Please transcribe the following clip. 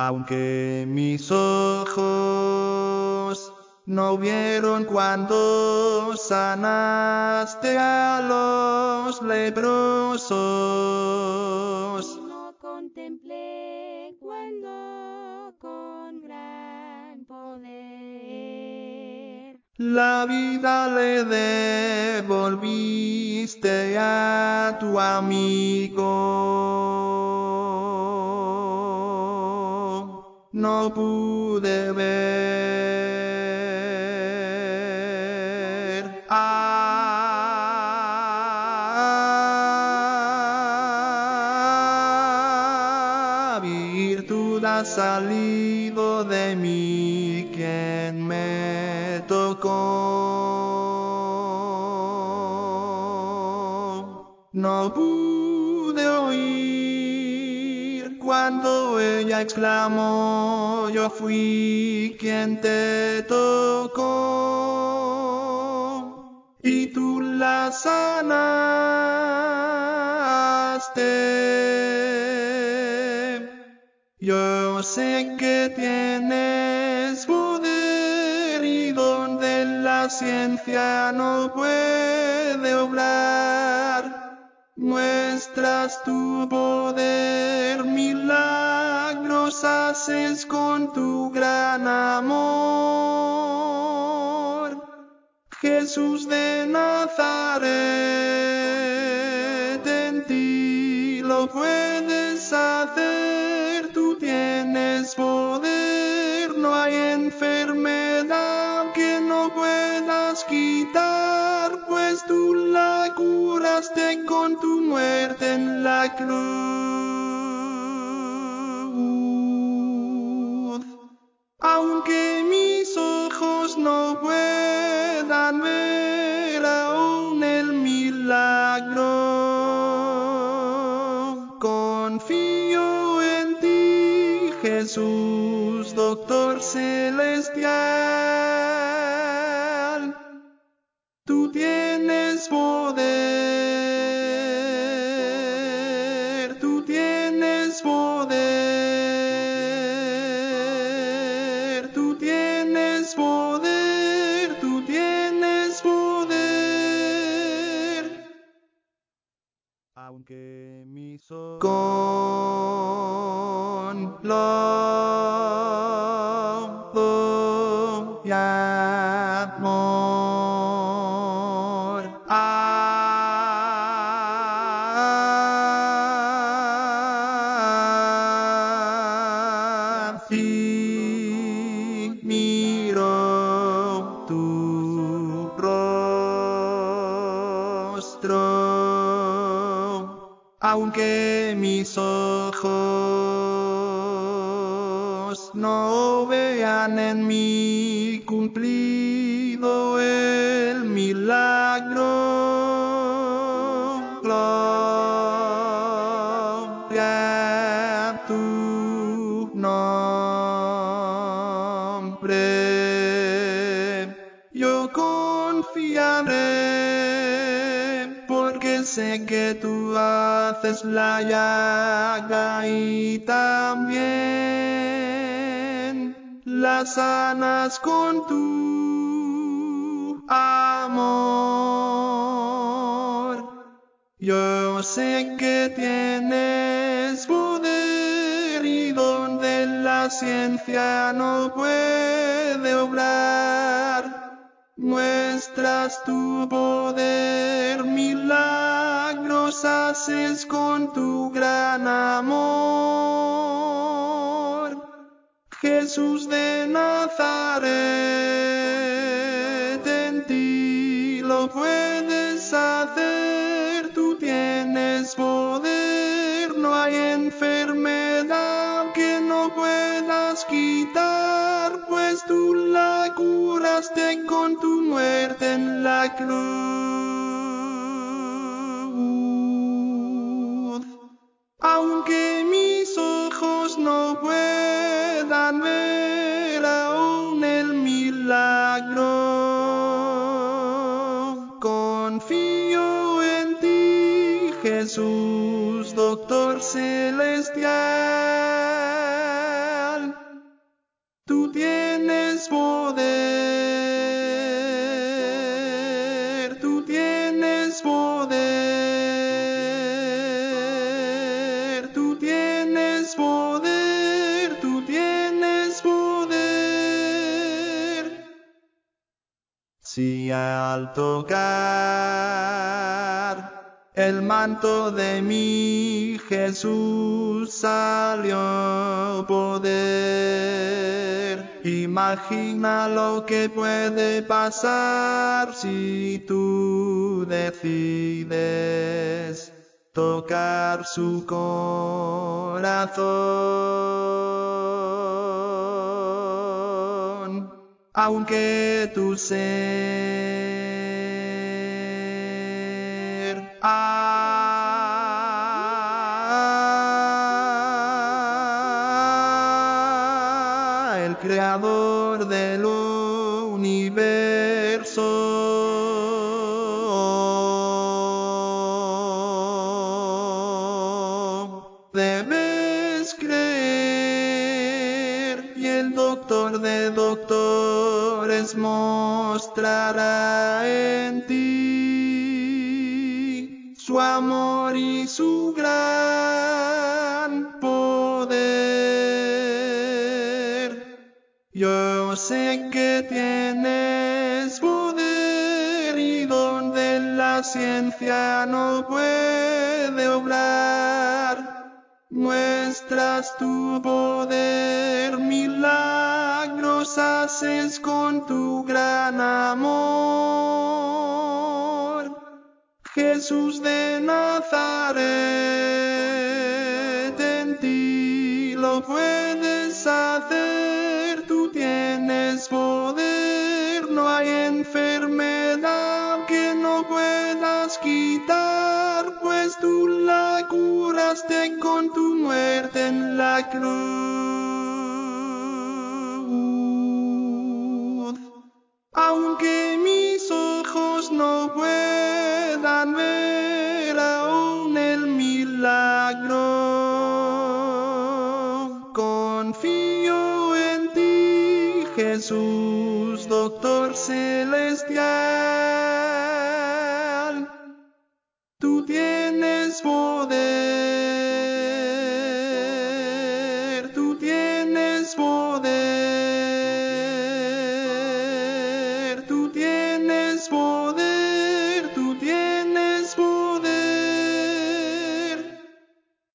Aunque mis ojos no vieron cuando sanaste a los leprosos. No contemplé cuando con gran poder La vida le devolviste a tu amigo. No pude ver. Ah, virtud ha salido de mí quien me tocó. No pude cuando ella exclamó, yo fui quien te tocó. Y tú la sanaste. Yo sé que tienes poder y donde la ciencia no puede obrar. Muestras tu poder, milagros haces con tu gran amor. Jesús de Nazaret, en ti lo puedes hacer, tú tienes poder, no hay enfermedad que no puedas quitar, pues tú la curaste con tu muerte en la cruz. Aunque mis ojos no puedan ver aún el milagro, confío en ti, Jesús, doctor celestial. Poder, tú tienes poder. Aunque mis ojos con lodo no vean en mí cumplido el milagro. Gloria a tu nombre. Yo confiaré porque sé que tú haces la llaga y también la sanas con tu amor. Yo sé que tienes poder y donde la ciencia no puede obrar. Muestras tu poder, milagros haces con tu gran amor. Jesús de Nazaret, en ti lo puedes hacer, tú tienes poder, no hay enfermedad que no puedas quitar, pues tú la curaste con tu muerte en la cruz. Aunque Jesús, doctor celestial, tú tienes poder, tú tienes poder, tú tienes poder, tú tienes poder. Si al tocar el manto de mi Jesús salió poder, imagina lo que puede pasar si tú decides tocar su corazón, aunque tu ser creador del universo. Debes creer y el doctor de doctores mostrará en ti su amor y su gran sé que tienes poder y donde la ciencia no puede obrar. Muestras tu poder, milagros haces con tu gran amor. Jesús de Nazaret, en ti lo puedes hacer, con tu muerte en la cruz. Aunque mis ojos no puedan ver aún el milagro, confío en ti, Jesús, doctor celestial. Poder, tú tienes poder.